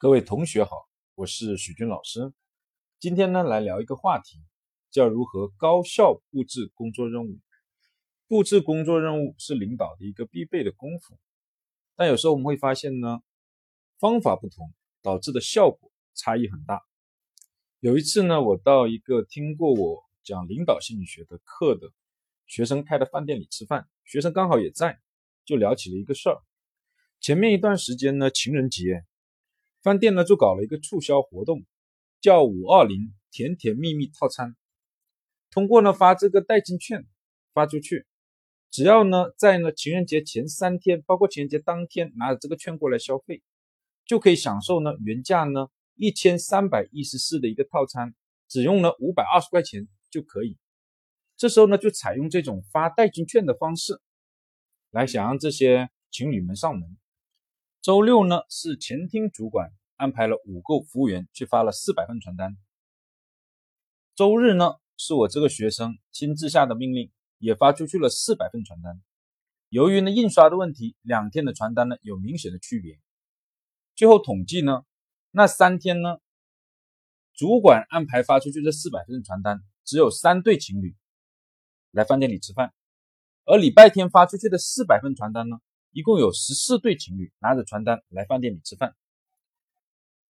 各位同学好，我是许军老师。今天呢，来聊一个话题，叫如何高效布置工作任务。布置工作任务是领导的一个必备的功夫，但有时候我们会发现呢，方法不同，导致的效果差异很大。有一次呢，我到一个听过我讲领导心理学的课的学生开的饭店里吃饭，学生刚好也在，就聊起了一个事儿。前面一段时间呢，情人节。饭店呢就搞了一个促销活动，叫五二零甜甜蜜蜜套餐。通过呢发这个代金券发出去，只要呢在呢情人节前三天，包括情人节当天拿着这个券过来消费，就可以享受呢原价呢一千三百一十四的一个套餐，只用了五百二十块钱就可以。这时候呢就采用这种发代金券的方式，来想让这些情侣们上门。周六呢是前厅主管安排了五个服务员去发了四百份传单。周日呢是我这个学生亲自下的命令，也发出去了四百份传单。由于呢印刷的问题，两天的传单呢有明显的区别。最后统计呢，那三天呢，主管安排发出去这四百份传单，只有三对情侣来饭店里吃饭，而礼拜天发出去的四百份传单呢。一共有十四对情侣拿着传单来饭店里吃饭，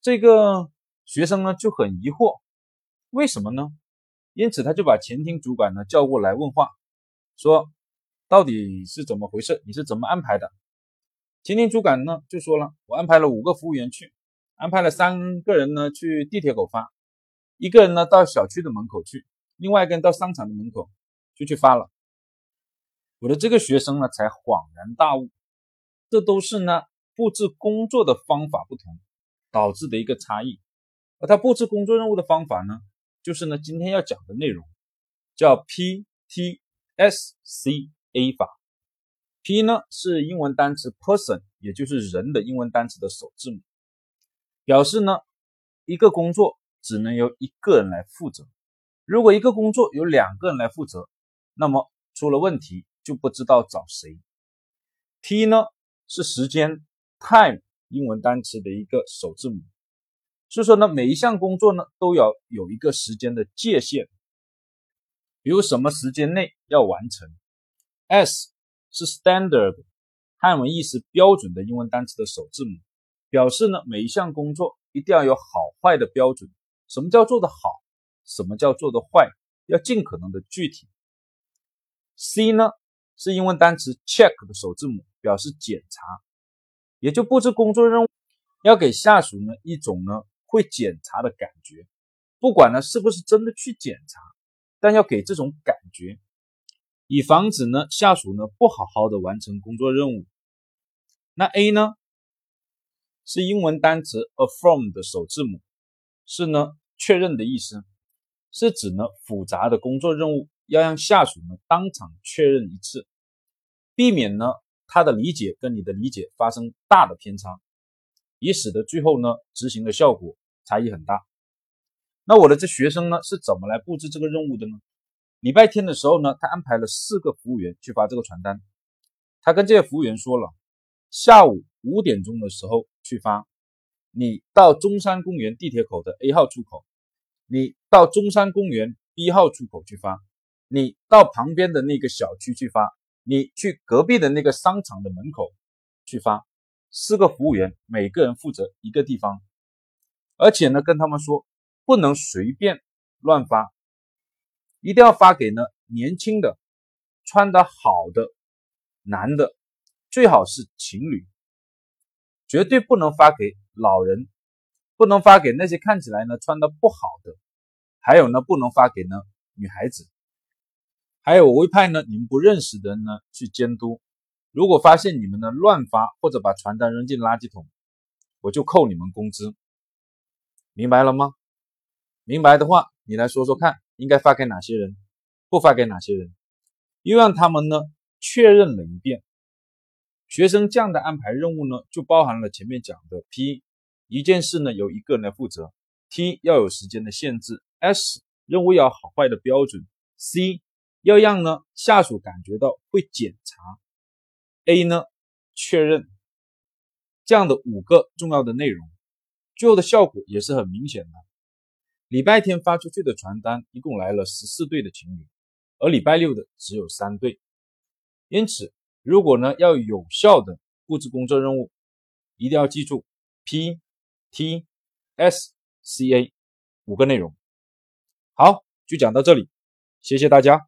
这个学生呢就很疑惑，为什么呢？因此他就把前厅主管呢叫过来问话，说到底是怎么回事？你是怎么安排的？前厅主管呢就说了，我安排了五个服务员去，安排了三个人呢去地铁口发，一个人呢到小区的门口去，另外一个人到商场的门口就去发了。我的这个学生呢才恍然大悟。这都是呢布置工作的方法不同导致的一个差异，而他布置工作任务的方法呢，就是呢今天要讲的内容，叫 P T S C A 法。P 呢是英文单词 person，也就是人的英文单词的首字母，表示呢一个工作只能由一个人来负责。如果一个工作由两个人来负责，那么出了问题就不知道找谁。T 呢？是时间 time 英文单词的一个首字母，所以说呢，每一项工作呢都要有一个时间的界限，比如什么时间内要完成。S 是 standard 汉文意思标准的英文单词的首字母，表示呢每一项工作一定要有好坏的标准。什么叫做的好？什么叫做的坏？要尽可能的具体。C 呢是英文单词 check 的首字母。表示检查，也就布置工作任务，要给下属呢一种呢会检查的感觉，不管呢是不是真的去检查，但要给这种感觉，以防止呢下属呢不好好的完成工作任务。那 A 呢？是英文单词 affirm 的首字母，是呢确认的意思，是指呢复杂的工作任务要让下属呢当场确认一次，避免呢。他的理解跟你的理解发生大的偏差，也使得最后呢执行的效果差异很大。那我的这学生呢是怎么来布置这个任务的呢？礼拜天的时候呢，他安排了四个服务员去发这个传单。他跟这些服务员说了，下午五点钟的时候去发，你到中山公园地铁口的 A 号出口，你到中山公园 B 号出口去发，你到旁边的那个小区去发。你去隔壁的那个商场的门口去发，四个服务员，每个人负责一个地方，而且呢，跟他们说不能随便乱发，一定要发给呢年轻的、穿的好的男的，最好是情侣，绝对不能发给老人，不能发给那些看起来呢穿的不好的，还有呢，不能发给呢女孩子。还有我会派呢你们不认识的人呢去监督，如果发现你们呢乱发或者把传单扔进垃圾桶，我就扣你们工资。明白了吗？明白的话，你来说说看，应该发给哪些人，不发给哪些人，又让他们呢确认了一遍。学生这样的安排任务呢，就包含了前面讲的 P，一件事呢由一个人来负责；T 要有时间的限制；S 任务要好坏的标准；C。要让呢下属感觉到会检查，A 呢确认这样的五个重要的内容，最后的效果也是很明显的。礼拜天发出去的传单一共来了十四对的情侣，而礼拜六的只有三对。因此，如果呢要有效的布置工作任务，一定要记住 P、T、S、C、A 五个内容。好，就讲到这里，谢谢大家。